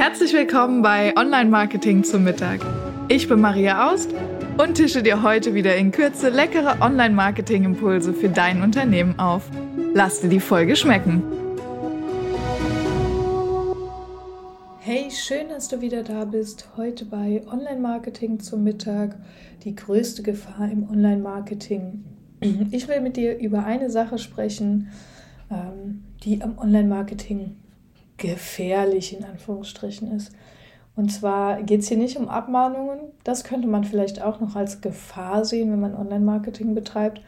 Herzlich willkommen bei Online Marketing zum Mittag. Ich bin Maria Aust und tische dir heute wieder in Kürze leckere Online Marketing Impulse für dein Unternehmen auf. Lass dir die Folge schmecken. Hey, schön, dass du wieder da bist. Heute bei Online Marketing zum Mittag. Die größte Gefahr im Online Marketing. Ich will mit dir über eine Sache sprechen, ähm, die am Online Marketing gefährlich in Anführungsstrichen ist. Und zwar geht es hier nicht um Abmahnungen. Das könnte man vielleicht auch noch als Gefahr sehen, wenn man Online-Marketing betreibt.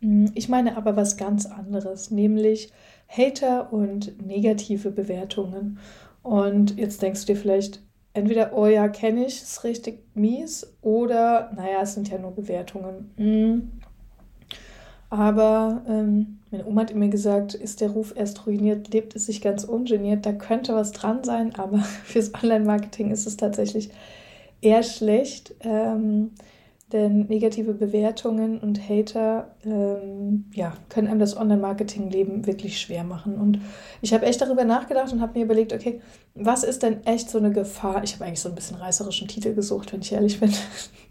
Hm, ich meine aber was ganz anderes, nämlich Hater und negative Bewertungen. Und jetzt denkst du dir vielleicht, entweder, oh ja, kenne ich, ist richtig mies, oder, naja, es sind ja nur Bewertungen. Hm. Aber ähm, meine Oma hat immer gesagt, ist der Ruf erst ruiniert, lebt es sich ganz ungeniert. Da könnte was dran sein, aber fürs Online-Marketing ist es tatsächlich eher schlecht. Ähm, denn negative Bewertungen und Hater ähm, ja, können einem das Online-Marketing-Leben wirklich schwer machen. Und ich habe echt darüber nachgedacht und habe mir überlegt, okay, was ist denn echt so eine Gefahr? Ich habe eigentlich so ein bisschen reißerischen Titel gesucht, wenn ich ehrlich bin.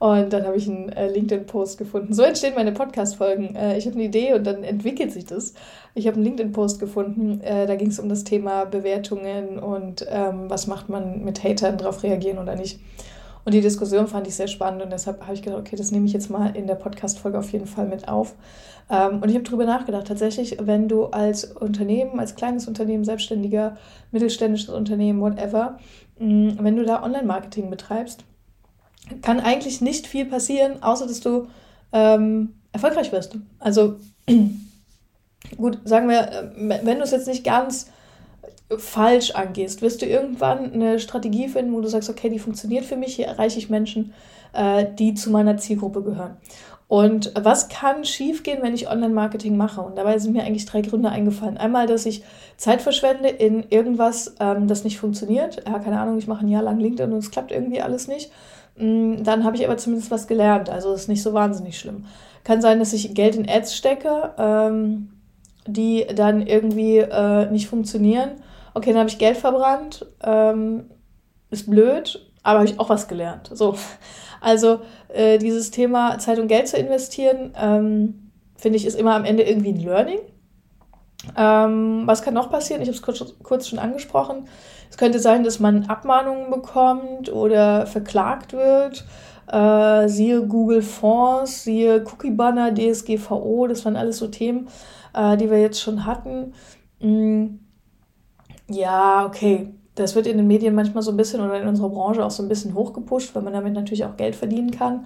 Und dann habe ich einen äh, LinkedIn-Post gefunden. So entstehen meine Podcast-Folgen. Äh, ich habe eine Idee und dann entwickelt sich das. Ich habe einen LinkedIn-Post gefunden. Äh, da ging es um das Thema Bewertungen und ähm, was macht man mit Hatern, darauf reagieren oder nicht. Und die Diskussion fand ich sehr spannend und deshalb habe ich gedacht, okay, das nehme ich jetzt mal in der Podcast-Folge auf jeden Fall mit auf. Ähm, und ich habe darüber nachgedacht, tatsächlich, wenn du als Unternehmen, als kleines Unternehmen, Selbstständiger, mittelständisches Unternehmen, whatever, mh, wenn du da Online-Marketing betreibst, kann eigentlich nicht viel passieren, außer dass du ähm, erfolgreich wirst. Also gut, sagen wir, äh, wenn du es jetzt nicht ganz falsch angehst, wirst du irgendwann eine Strategie finden, wo du sagst, okay, die funktioniert für mich, hier erreiche ich Menschen, äh, die zu meiner Zielgruppe gehören. Und was kann schiefgehen, wenn ich Online-Marketing mache? Und dabei sind mir eigentlich drei Gründe eingefallen. Einmal, dass ich Zeit verschwende in irgendwas, ähm, das nicht funktioniert. Ja, keine Ahnung, ich mache ein Jahr lang LinkedIn und es klappt irgendwie alles nicht. Mm, dann habe ich aber zumindest was gelernt. Also ist nicht so wahnsinnig schlimm. Kann sein, dass ich Geld in Ads stecke, ähm, die dann irgendwie äh, nicht funktionieren. Okay, dann habe ich Geld verbrannt. Ähm, ist blöd, aber habe ich auch was gelernt. So. Also äh, dieses Thema Zeit und Geld zu investieren, ähm, finde ich, ist immer am Ende irgendwie ein Learning. Ähm, was kann noch passieren? Ich habe es kurz, kurz schon angesprochen. Es könnte sein, dass man Abmahnungen bekommt oder verklagt wird. Äh, siehe Google Fonds, siehe Cookie Banner, DSGVO, das waren alles so Themen, äh, die wir jetzt schon hatten. Mm, ja, okay. Das wird in den Medien manchmal so ein bisschen oder in unserer Branche auch so ein bisschen hochgepusht, weil man damit natürlich auch Geld verdienen kann.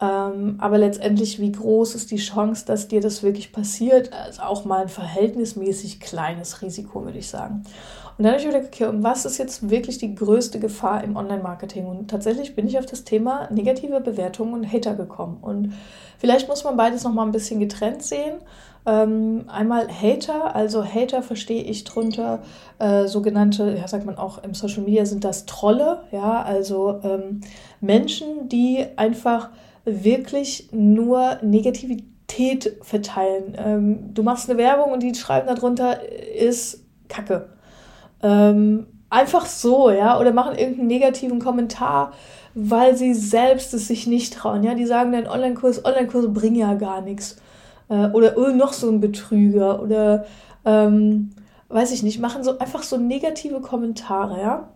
Ähm, aber letztendlich, wie groß ist die Chance, dass dir das wirklich passiert? Also auch mal ein verhältnismäßig kleines Risiko, würde ich sagen. Und dann habe ich überlegt, okay, und was ist jetzt wirklich die größte Gefahr im Online-Marketing? Und tatsächlich bin ich auf das Thema negative Bewertungen und Hater gekommen. Und vielleicht muss man beides nochmal ein bisschen getrennt sehen. Ähm, einmal Hater, also Hater verstehe ich drunter äh, sogenannte, ja, sagt man auch im Social Media sind das Trolle, ja, also ähm, Menschen, die einfach wirklich nur Negativität verteilen. Ähm, du machst eine Werbung und die schreiben darunter, ist Kacke. Ähm, einfach so, ja, oder machen irgendeinen negativen Kommentar, weil sie selbst es sich nicht trauen. Ja, die sagen dann Online-Kurs, Online-Kurse bringen ja gar nichts. Äh, oder oh, noch so ein Betrüger oder ähm, weiß ich nicht, machen so einfach so negative Kommentare, ja.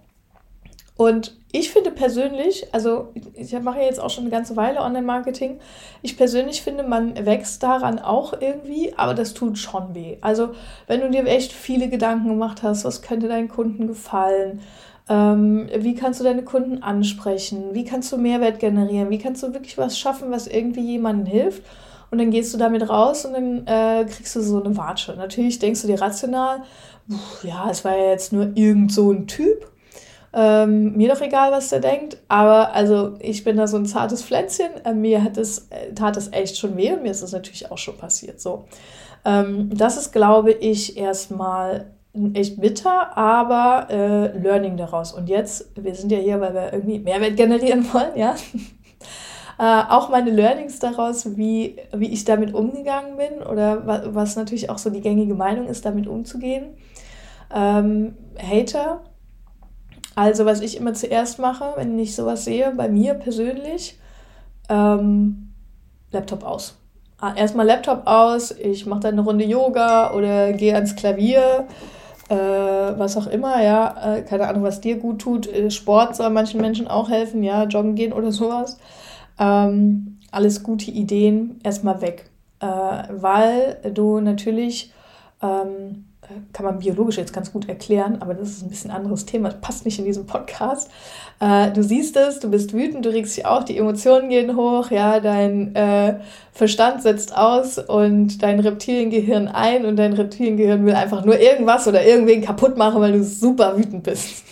Und ich finde persönlich, also ich mache jetzt auch schon eine ganze Weile Online-Marketing, ich persönlich finde, man wächst daran auch irgendwie, aber das tut schon weh. Also wenn du dir echt viele Gedanken gemacht hast, was könnte deinen Kunden gefallen, ähm, wie kannst du deine Kunden ansprechen, wie kannst du Mehrwert generieren, wie kannst du wirklich was schaffen, was irgendwie jemandem hilft. Und dann gehst du damit raus und dann äh, kriegst du so eine Watsche. Natürlich denkst du dir rational, ja, es war ja jetzt nur irgend so ein Typ ähm, mir doch egal, was der denkt. Aber also ich bin da so ein zartes Pflänzchen. Äh, mir hat es, äh, tat es echt schon weh und mir ist das natürlich auch schon passiert. So. Ähm, das ist, glaube ich, erstmal echt bitter, aber äh, Learning daraus. Und jetzt, wir sind ja hier, weil wir irgendwie Mehrwert generieren wollen, ja. äh, auch meine Learnings daraus, wie, wie ich damit umgegangen bin oder wa was natürlich auch so die gängige Meinung ist, damit umzugehen. Ähm, Hater Also, was ich immer zuerst mache, wenn ich sowas sehe, bei mir persönlich, ähm, Laptop aus. Ah, erstmal Laptop aus, ich mache dann eine Runde Yoga oder gehe ans Klavier, äh, was auch immer, ja. Äh, keine Ahnung, was dir gut tut. Äh, Sport soll manchen Menschen auch helfen, ja, joggen gehen oder sowas. Ähm, alles gute Ideen, erstmal weg. Äh, weil du natürlich ähm, kann man biologisch jetzt ganz gut erklären, aber das ist ein bisschen anderes Thema, passt nicht in diesem Podcast. Äh, du siehst es, du bist wütend, du regst dich auf, die Emotionen gehen hoch, ja, dein äh, Verstand setzt aus und dein Reptiliengehirn ein und dein Reptiliengehirn will einfach nur irgendwas oder irgendwen kaputt machen, weil du super wütend bist.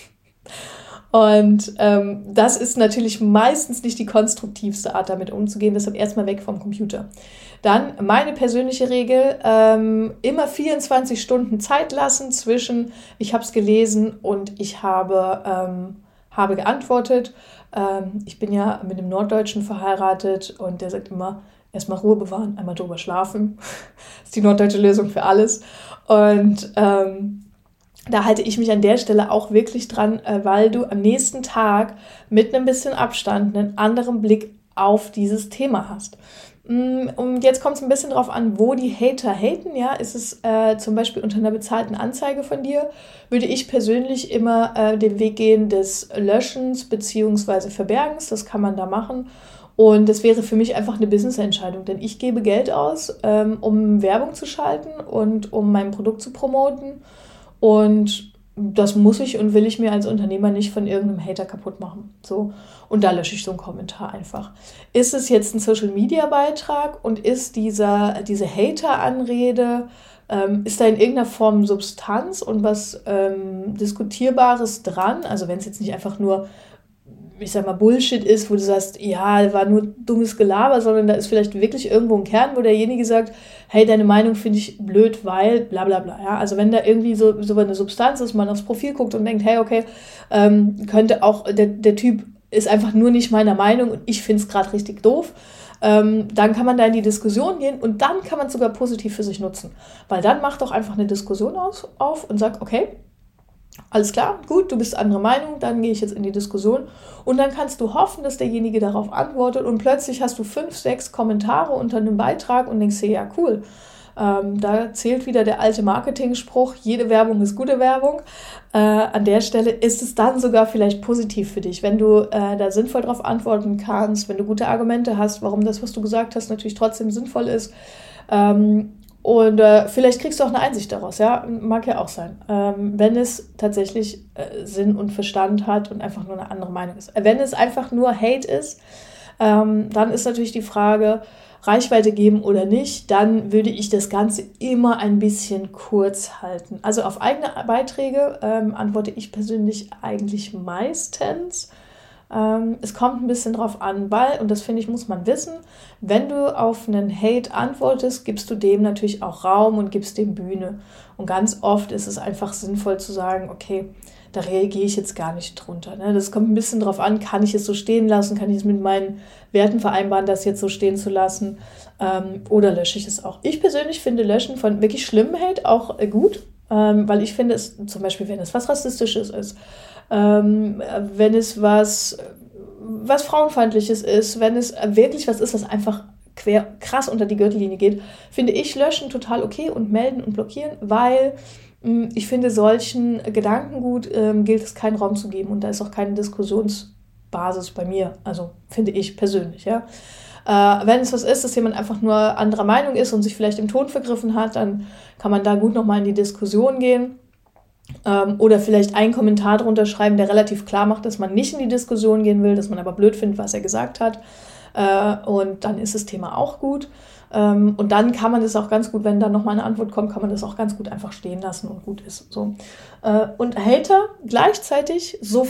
Und ähm, das ist natürlich meistens nicht die konstruktivste Art, damit umzugehen. Deshalb erstmal weg vom Computer. Dann meine persönliche Regel, ähm, immer 24 Stunden Zeit lassen zwischen ich habe es gelesen und ich habe, ähm, habe geantwortet. Ähm, ich bin ja mit einem Norddeutschen verheiratet und der sagt immer, erstmal Ruhe bewahren, einmal drüber schlafen. das ist die norddeutsche Lösung für alles. Und ähm, da halte ich mich an der Stelle auch wirklich dran, äh, weil du am nächsten Tag mit einem bisschen Abstand einen anderen Blick auf dieses Thema hast. Mm, und jetzt kommt es ein bisschen darauf an, wo die Hater haten. Ja, ist es äh, zum Beispiel unter einer bezahlten Anzeige von dir, würde ich persönlich immer äh, den Weg gehen des Löschens bzw. Verbergens. Das kann man da machen. Und das wäre für mich einfach eine Business-Entscheidung, denn ich gebe Geld aus, ähm, um Werbung zu schalten und um mein Produkt zu promoten. Und das muss ich und will ich mir als Unternehmer nicht von irgendeinem Hater kaputt machen. So. Und da lösche ich so einen Kommentar einfach. Ist es jetzt ein Social Media Beitrag und ist dieser, diese Hater-Anrede, ähm, ist da in irgendeiner Form Substanz und was ähm, Diskutierbares dran? Also wenn es jetzt nicht einfach nur ich sag mal, Bullshit ist, wo du sagst, ja, war nur dummes Gelaber, sondern da ist vielleicht wirklich irgendwo ein Kern, wo derjenige sagt, hey, deine Meinung finde ich blöd, weil bla bla bla. Ja? Also wenn da irgendwie so, so eine Substanz ist, man aufs Profil guckt und denkt, hey, okay, ähm, könnte auch, der, der Typ ist einfach nur nicht meiner Meinung und ich finde es gerade richtig doof. Ähm, dann kann man da in die Diskussion gehen und dann kann man es sogar positiv für sich nutzen. Weil dann macht doch einfach eine Diskussion aus, auf und sagt, okay, alles klar, gut, du bist anderer Meinung, dann gehe ich jetzt in die Diskussion und dann kannst du hoffen, dass derjenige darauf antwortet und plötzlich hast du fünf, sechs Kommentare unter einem Beitrag und denkst dir, ja, cool. Ähm, da zählt wieder der alte Marketing-Spruch, jede Werbung ist gute Werbung. Äh, an der Stelle ist es dann sogar vielleicht positiv für dich, wenn du äh, da sinnvoll darauf antworten kannst, wenn du gute Argumente hast, warum das, was du gesagt hast, natürlich trotzdem sinnvoll ist. Ähm, und äh, vielleicht kriegst du auch eine Einsicht daraus, ja, mag ja auch sein. Ähm, wenn es tatsächlich äh, Sinn und Verstand hat und einfach nur eine andere Meinung ist. Wenn es einfach nur Hate ist, ähm, dann ist natürlich die Frage, Reichweite geben oder nicht, dann würde ich das Ganze immer ein bisschen kurz halten. Also auf eigene Beiträge ähm, antworte ich persönlich eigentlich meistens. Ähm, es kommt ein bisschen drauf an, weil, und das finde ich, muss man wissen, wenn du auf einen Hate antwortest, gibst du dem natürlich auch Raum und gibst dem Bühne. Und ganz oft ist es einfach sinnvoll zu sagen, okay, da reagiere ich jetzt gar nicht drunter. Ne? Das kommt ein bisschen drauf an, kann ich es so stehen lassen, kann ich es mit meinen Werten vereinbaren, das jetzt so stehen zu lassen, ähm, oder lösche ich es auch. Ich persönlich finde Löschen von wirklich schlimmen Hate auch äh, gut, ähm, weil ich finde es, zum Beispiel, wenn es was Rassistisches ist, ähm, wenn es was, was Frauenfeindliches ist, wenn es wirklich was ist, was einfach quer krass unter die Gürtellinie geht, finde ich löschen total okay und melden und blockieren, weil mh, hm, ich finde, solchen Gedankengut ähm, gilt es keinen Raum zu geben und da ist auch keine Diskussionsbasis bei mir, also finde ich persönlich, ja. Äh, wenn es was ist, dass jemand einfach nur anderer Meinung ist und sich vielleicht im Ton vergriffen hat, dann kann man da gut nochmal in die Diskussion gehen. Ähm, oder vielleicht einen Kommentar drunter schreiben, der relativ klar macht, dass man nicht in die Diskussion gehen will, dass man aber blöd findet, was er gesagt hat. Äh, und dann ist das Thema auch gut. Ähm, und dann kann man das auch ganz gut, wenn dann nochmal eine Antwort kommt, kann man das auch ganz gut einfach stehen lassen und gut ist. So. Äh, und Hater gleichzeitig so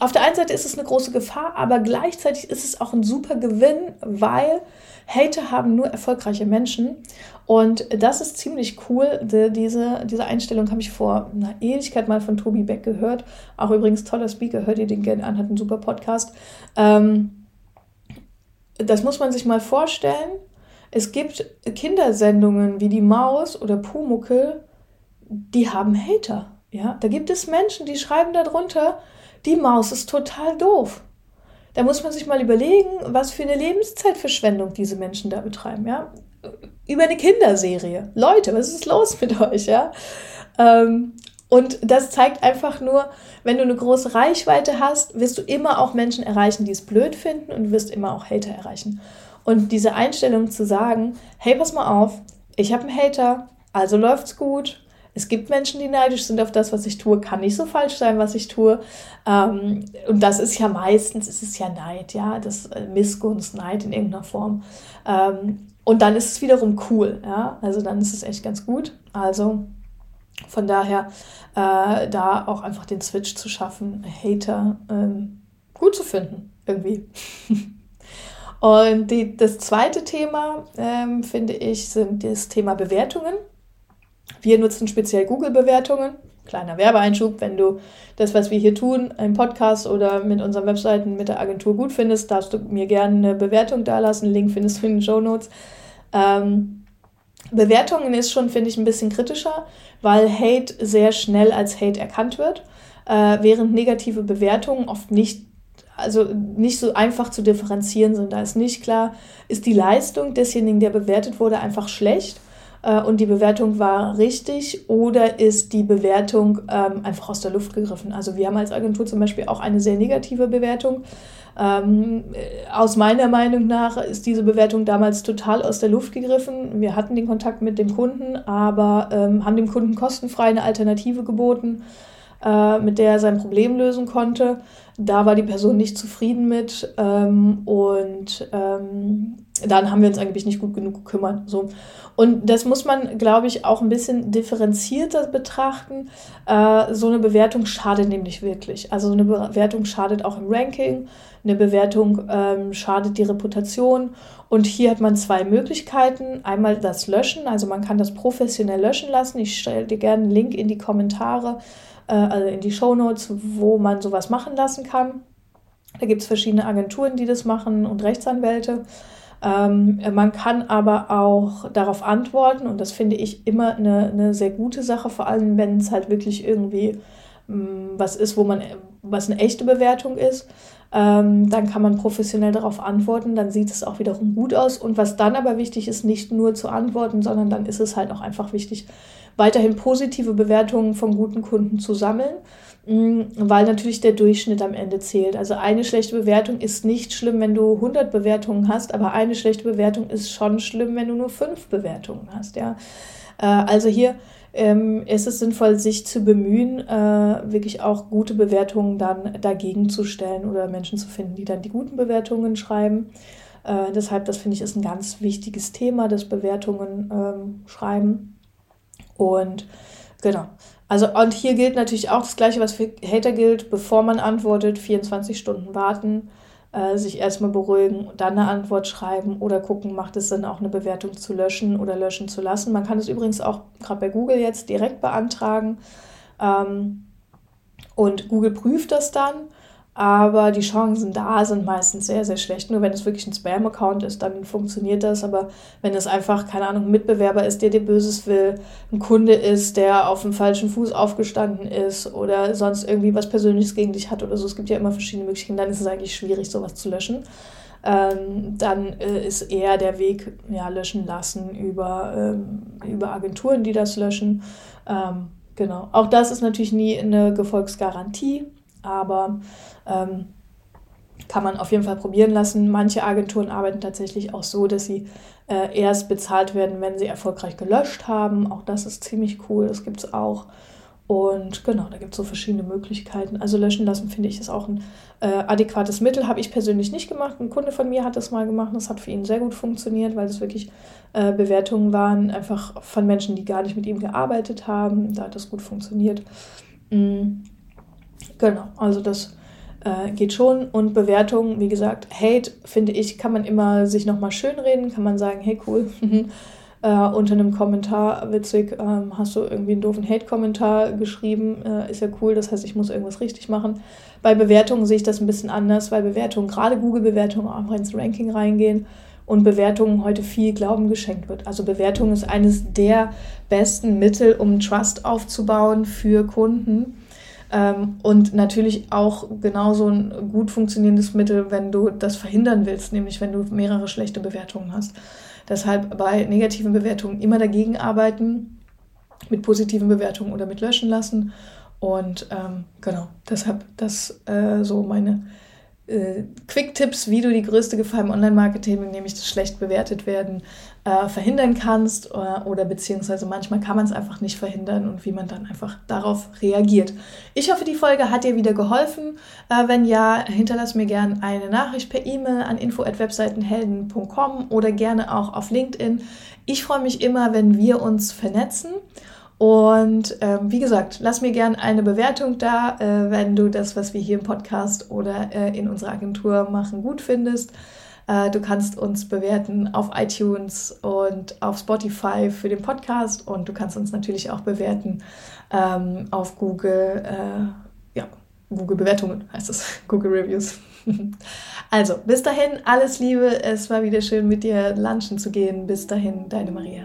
auf der einen Seite ist es eine große Gefahr, aber gleichzeitig ist es auch ein super Gewinn, weil Hater haben nur erfolgreiche Menschen. Und das ist ziemlich cool. diese, diese Einstellung habe ich vor einer Ewigkeit mal von Tobi Beck gehört. Auch übrigens toller Speaker, hört ihr den gerne an, hat einen super Podcast. Ähm, das muss man sich mal vorstellen. Es gibt Kindersendungen wie die Maus oder Pumuckel, die haben Hater. Ja, da gibt es Menschen, die schreiben darunter, die Maus ist total doof. Da muss man sich mal überlegen, was für eine Lebenszeitverschwendung diese Menschen da betreiben, ja. Über eine Kinderserie. Leute, was ist los mit euch, ja? Ähm, und das zeigt einfach nur, wenn du eine große Reichweite hast, wirst du immer auch Menschen erreichen, die es blöd finden und wirst immer auch Hater erreichen. Und diese Einstellung zu sagen, hey, pass mal auf, ich habe einen Hater, also läuft's gut, es gibt Menschen, die neidisch sind auf das, was ich tue. Kann nicht so falsch sein, was ich tue. Ähm, und das ist ja meistens, ist es ja Neid, ja, das äh, Missgunst, Neid in irgendeiner Form. Ähm, und dann ist es wiederum cool, ja. Also dann ist es echt ganz gut. Also von daher äh, da auch einfach den Switch zu schaffen, Hater ähm, gut zu finden, irgendwie. Und die, das zweite Thema, ähm, finde ich, sind das Thema Bewertungen. Wir nutzen speziell Google-Bewertungen. Kleiner Werbeeinschub, wenn du das, was wir hier tun, im Podcast oder mit unseren Webseiten mit der Agentur gut findest, darfst du mir gerne eine Bewertung dalassen. Link findest du in den Show Notes. Ähm, Bewertungen ist schon, finde ich, ein bisschen kritischer, weil Hate sehr schnell als Hate erkannt wird, äh, während negative Bewertungen oft nicht, also nicht so einfach zu differenzieren sind. Da ist nicht klar, ist die Leistung desjenigen, der bewertet wurde, einfach schlecht äh, und die Bewertung war richtig oder ist die Bewertung ähm, einfach aus der Luft gegriffen. Also wir haben als Agentur zum Beispiel auch eine sehr negative Bewertung. Ähm, äh, aus meiner Meinung nach ist diese Bewertung damals total aus der Luft gegriffen. Wir hatten den Kontakt mit dem Kunden, aber ähm, haben dem Kunden kostenfrei eine Alternative geboten, äh, mit der er sein Problem lösen konnte. Da war die Person nicht zufrieden mit ähm, und ähm, dann haben wir uns eigentlich nicht gut genug gekümmert. So. Und das muss man, glaube ich, auch ein bisschen differenzierter betrachten. Äh, so eine Bewertung schadet nämlich wirklich. Also so eine Bewertung schadet auch im Ranking, eine Bewertung ähm, schadet die Reputation. Und hier hat man zwei Möglichkeiten. Einmal das Löschen, also man kann das professionell löschen lassen. Ich stelle dir gerne einen Link in die Kommentare, äh, also in die Show Notes, wo man sowas machen lassen kann. Da gibt es verschiedene Agenturen, die das machen und Rechtsanwälte. Ähm, man kann aber auch darauf antworten und das finde ich immer eine, eine sehr gute Sache, vor allem wenn es halt wirklich irgendwie mh, mm, was ist, wo man was eine echte Bewertung ist. Ähm, dann kann man professionell darauf antworten, dann sieht es auch wiederum gut aus. Und was dann aber wichtig ist, nicht nur zu antworten, sondern dann ist es halt auch einfach wichtig, weiterhin positive Bewertungen von guten Kunden zu sammeln Mm, weil natürlich der Durchschnitt am Ende zählt. Also eine schlechte Bewertung ist nicht schlimm, wenn du 100 Bewertungen hast, aber eine schlechte Bewertung ist schon schlimm, wenn du nur fünf Bewertungen hast. Ja? Äh, also hier ähm, ist es sinnvoll, sich zu bemühen, äh, wirklich auch gute Bewertungen dann dagegen zu stellen oder Menschen zu finden, die dann die guten Bewertungen schreiben. Äh, deshalb, das finde ich, ist ein ganz wichtiges Thema, das Bewertungen ähm, schreiben. Und genau. Also, und hier gilt natürlich auch das Gleiche, was für Hater gilt, bevor man antwortet, 24 Stunden warten, äh, sich erstmal beruhigen, dann eine Antwort schreiben oder gucken, macht es Sinn, auch eine Bewertung zu löschen oder löschen zu lassen. Man kann es übrigens auch gerade bei Google jetzt direkt beantragen. Ähm, und Google prüft das dann aber die Chancen da sind meistens sehr, sehr schlecht. Nur wenn es wirklich ein Spam-Account ist, dann funktioniert das. Aber wenn es einfach, keine Ahnung, ein Mitbewerber ist, der dir Böses will, ein Kunde ist, der auf dem falschen Fuß aufgestanden ist oder sonst irgendwie was Persönliches gegen dich hat oder so, es gibt ja immer verschiedene Möglichkeiten, dann ist es eigentlich schwierig, sowas zu löschen. Ähm, dann äh, ist eher der Weg, ja, löschen lassen über, ähm, über Agenturen, die das löschen. Ähm, genau. Auch das ist natürlich nie eine Gefolgsgarantie, aber ähm, kann man auf jeden Fall probieren lassen. Manche Agenturen arbeiten tatsächlich auch so, dass sie äh, erst bezahlt werden, wenn sie erfolgreich gelöscht haben. Auch das ist ziemlich cool, das gibt es auch. Und genau, da gibt es so verschiedene Möglichkeiten. Also löschen lassen, finde ich, ist auch ein äh, adäquates Mittel. Habe ich persönlich nicht gemacht. Ein Kunde von mir hat das mal gemacht. Das hat für ihn sehr gut funktioniert, weil es wirklich äh, Bewertungen waren, einfach von Menschen, die gar nicht mit ihm gearbeitet haben. Da hat das gut funktioniert. Mhm. Genau, also das äh, geht schon. Und Bewertungen, wie gesagt, Hate, finde ich, kann man immer sich nochmal schönreden, kann man sagen, hey cool, äh, unter einem Kommentar, witzig, ähm, hast du irgendwie einen doofen Hate-Kommentar geschrieben, äh, ist ja cool, das heißt, ich muss irgendwas richtig machen. Bei Bewertungen sehe ich das ein bisschen anders, weil Bewertungen, gerade Google-Bewertungen, auch ins Ranking reingehen und Bewertungen heute viel Glauben geschenkt wird. Also Bewertung ist eines der besten Mittel, um Trust aufzubauen für Kunden. Ähm, und natürlich auch genauso ein gut funktionierendes Mittel, wenn du das verhindern willst, nämlich wenn du mehrere schlechte Bewertungen hast. Deshalb bei negativen Bewertungen immer dagegen arbeiten, mit positiven Bewertungen oder mit löschen lassen. Und ähm, genau, deshalb das äh, so meine äh, Quick-Tipps, wie du die größte Gefahr im Online-Marketing, nämlich das schlecht bewertet werden, äh, verhindern kannst oder, äh, oder beziehungsweise manchmal kann man es einfach nicht verhindern und wie man dann einfach darauf reagiert. Ich hoffe, die Folge hat dir wieder geholfen. Äh, wenn ja, hinterlass mir gerne eine Nachricht per E-Mail an info@webseitenhelden.com oder gerne auch auf LinkedIn. Ich freue mich immer, wenn wir uns vernetzen. Und ähm, wie gesagt, lass mir gerne eine Bewertung da, äh, wenn du das, was wir hier im Podcast oder äh, in unserer Agentur machen, gut findest. Äh, du kannst uns bewerten auf iTunes und auf Spotify für den Podcast und du kannst uns natürlich auch bewerten ähm, auf Google, äh, ja, Google Bewertungen heißt es, Google Reviews. also, bis dahin, alles Liebe. Es war wieder schön, mit dir lunchen zu gehen. Bis dahin, deine Maria.